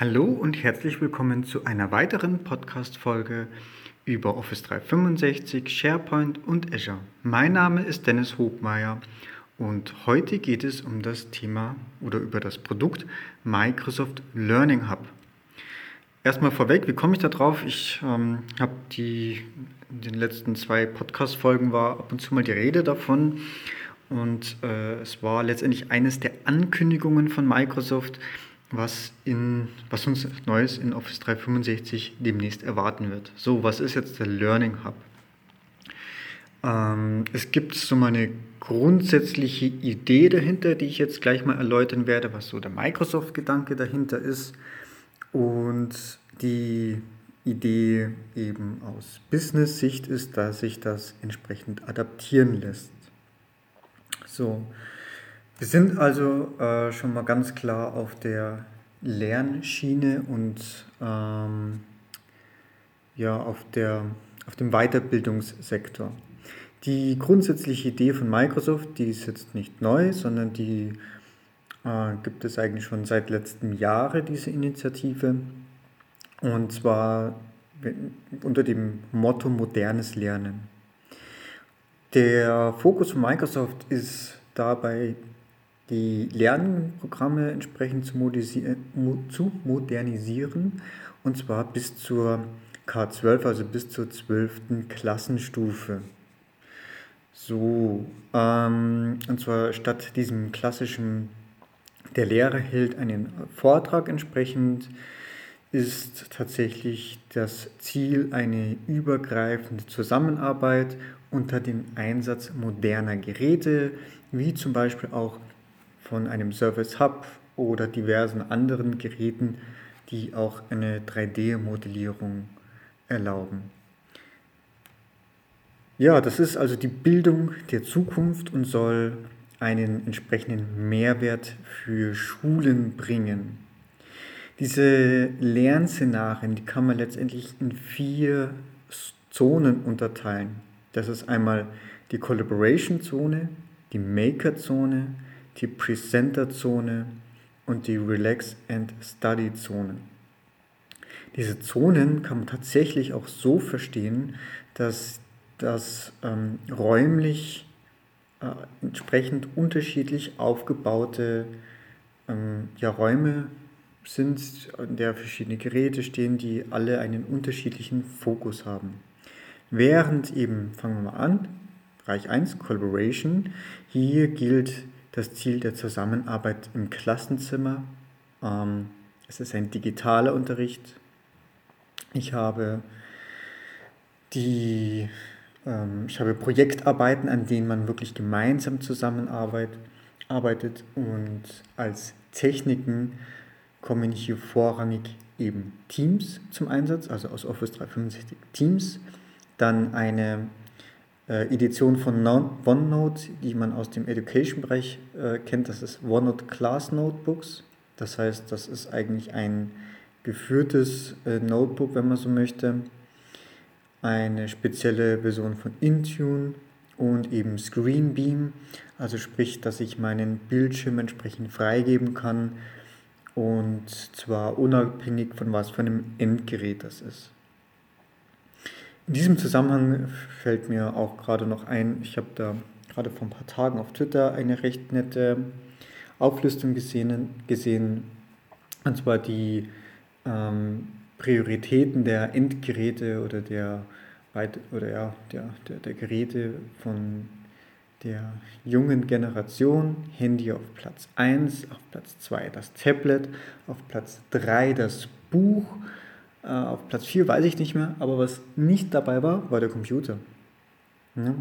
Hallo und herzlich willkommen zu einer weiteren Podcast-Folge über Office 365, SharePoint und Azure. Mein Name ist Dennis Hogmeier und heute geht es um das Thema oder über das Produkt Microsoft Learning Hub. Erstmal vorweg, wie komme ich da drauf? Ich ähm, habe die in den letzten zwei Podcast-Folgen war ab und zu mal die Rede davon und äh, es war letztendlich eines der Ankündigungen von Microsoft, was, in, was uns Neues in Office 365 demnächst erwarten wird. So, was ist jetzt der Learning Hub? Ähm, es gibt so mal eine grundsätzliche Idee dahinter, die ich jetzt gleich mal erläutern werde, was so der Microsoft-Gedanke dahinter ist. Und die Idee eben aus Business-Sicht ist, dass sich das entsprechend adaptieren lässt. So, wir sind also äh, schon mal ganz klar auf der Lernschiene und ähm, ja, auf, der, auf dem Weiterbildungssektor. Die grundsätzliche Idee von Microsoft, die ist jetzt nicht neu, sondern die äh, gibt es eigentlich schon seit letztem Jahre, diese Initiative. Und zwar unter dem Motto modernes Lernen. Der Fokus von Microsoft ist dabei die Lernprogramme entsprechend zu, modernisieren und zwar bis zur K12, also bis zur 12. Klassenstufe. So, ähm, und zwar statt diesem klassischen, der Lehrer hält einen Vortrag entsprechend, ist tatsächlich das Ziel eine übergreifende Zusammenarbeit unter dem Einsatz moderner Geräte, wie zum Beispiel auch von einem Service Hub oder diversen anderen Geräten, die auch eine 3D-Modellierung erlauben. Ja, das ist also die Bildung der Zukunft und soll einen entsprechenden Mehrwert für Schulen bringen. Diese Lernszenarien, die kann man letztendlich in vier Zonen unterteilen. Das ist einmal die Collaboration-Zone, die Maker-Zone, die Presenter-Zone und die Relax and Study-Zone. Diese Zonen kann man tatsächlich auch so verstehen, dass das ähm, räumlich äh, entsprechend unterschiedlich aufgebaute ähm, ja, Räume sind, in der verschiedene Geräte stehen, die alle einen unterschiedlichen Fokus haben. Während eben, fangen wir mal an, Bereich 1, Collaboration, hier gilt das Ziel der Zusammenarbeit im Klassenzimmer. Ähm, es ist ein digitaler Unterricht. Ich habe die ähm, ich habe Projektarbeiten, an denen man wirklich gemeinsam zusammenarbeitet arbeitet und als Techniken kommen hier vorrangig eben Teams zum Einsatz, also aus Office 365 Teams, dann eine äh, Edition von OneNote, die man aus dem Education-Bereich äh, kennt. Das ist OneNote Class Notebooks. Das heißt, das ist eigentlich ein geführtes äh, Notebook, wenn man so möchte. Eine spezielle Version von Intune und eben Screenbeam. Also sprich, dass ich meinen Bildschirm entsprechend freigeben kann und zwar unabhängig von was für einem Endgerät das ist. In diesem Zusammenhang fällt mir auch gerade noch ein, ich habe da gerade vor ein paar Tagen auf Twitter eine recht nette Auflistung gesehen, gesehen und zwar die ähm, Prioritäten der Endgeräte oder der, oder ja, der, der, der Geräte von der jungen Generation. Handy auf Platz 1, auf Platz 2 das Tablet, auf Platz 3 das Buch äh, auf Platz 4 weiß ich nicht mehr, aber was nicht dabei war, war der Computer. Ja.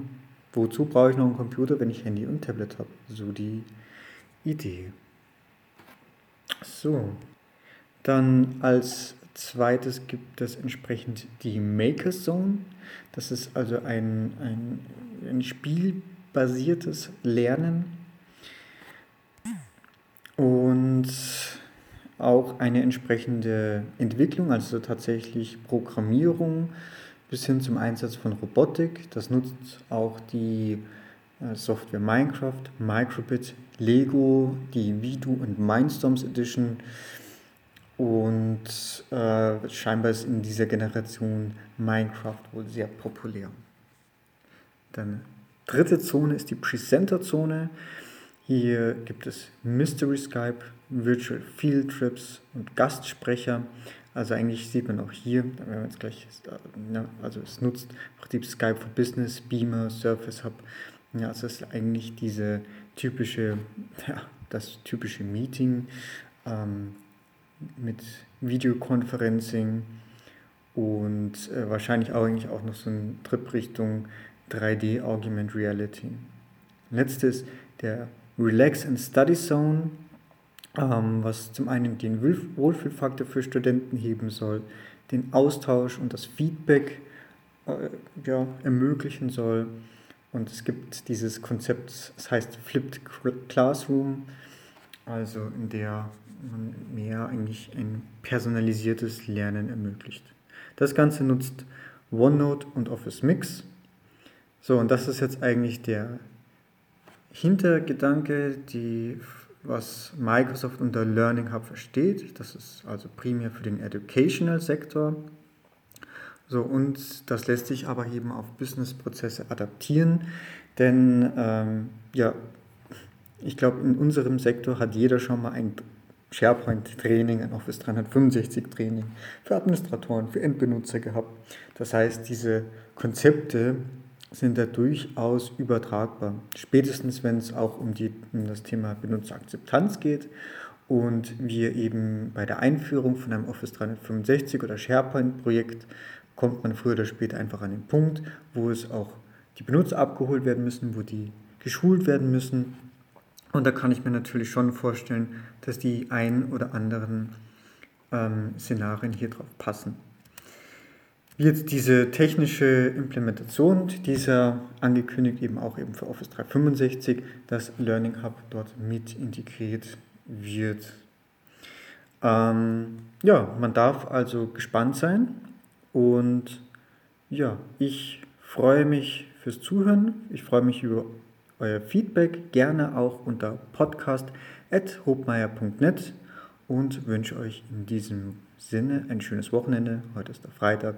Wozu brauche ich noch einen Computer, wenn ich Handy und Tablet habe? So die Idee. So, dann als zweites gibt es entsprechend die Maker Zone. Das ist also ein, ein, ein spielbasiertes Lernen. Und auch eine entsprechende Entwicklung, also tatsächlich Programmierung bis hin zum Einsatz von Robotik. Das nutzt auch die äh, Software Minecraft, Microbit, Lego, die Vidu und Mindstorms Edition Und äh, scheinbar ist in dieser Generation Minecraft wohl sehr populär. Dann dritte Zone ist die Presenter-Zone. Hier gibt es Mystery Skype, Virtual Field Trips und Gastsprecher. Also eigentlich sieht man auch hier, wenn man jetzt gleich, ja, also es nutzt auch die Skype for Business, Beamer, Surface Hub. Ja, also es ist eigentlich diese typische, ja, das typische Meeting ähm, mit Videoconferencing und äh, wahrscheinlich auch eigentlich auch noch so ein Trip Richtung 3D Augmented Reality. Letztes der Relax and Study Zone, ähm, was zum einen den Wohlfühlfaktor für Studenten heben soll, den Austausch und das Feedback äh, ja, ermöglichen soll. Und es gibt dieses Konzept, das heißt Flipped Classroom, also in der man mehr eigentlich ein personalisiertes Lernen ermöglicht. Das Ganze nutzt OneNote und Office Mix. So, und das ist jetzt eigentlich der Hintergedanke, die, was Microsoft unter Learning Hub versteht. Das ist also primär für den Educational Sektor. So, und das lässt sich aber eben auf Businessprozesse adaptieren, denn ähm, ja, ich glaube, in unserem Sektor hat jeder schon mal ein SharePoint-Training, ein Office 365-Training für Administratoren, für Endbenutzer gehabt. Das heißt, diese Konzepte sind da durchaus übertragbar. Spätestens, wenn es auch um, die, um das Thema Benutzerakzeptanz geht und wir eben bei der Einführung von einem Office 365 oder SharePoint-Projekt kommt man früher oder später einfach an den Punkt, wo es auch die Benutzer abgeholt werden müssen, wo die geschult werden müssen. Und da kann ich mir natürlich schon vorstellen, dass die ein oder anderen ähm, Szenarien hier drauf passen. Jetzt diese technische Implementation dieser angekündigt eben auch eben für Office 365, dass Learning Hub dort mit integriert wird. Ähm, ja, man darf also gespannt sein und ja, ich freue mich fürs Zuhören. Ich freue mich über euer Feedback, gerne auch unter podcast.hobmeier.net und wünsche euch in diesem Sinne ein schönes Wochenende. Heute ist der Freitag.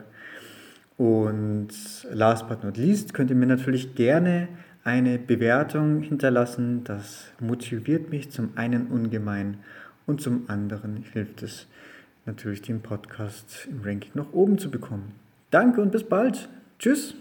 Und last but not least könnt ihr mir natürlich gerne eine Bewertung hinterlassen. Das motiviert mich zum einen ungemein und zum anderen hilft es natürlich den Podcast im Ranking noch oben zu bekommen. Danke und bis bald. Tschüss.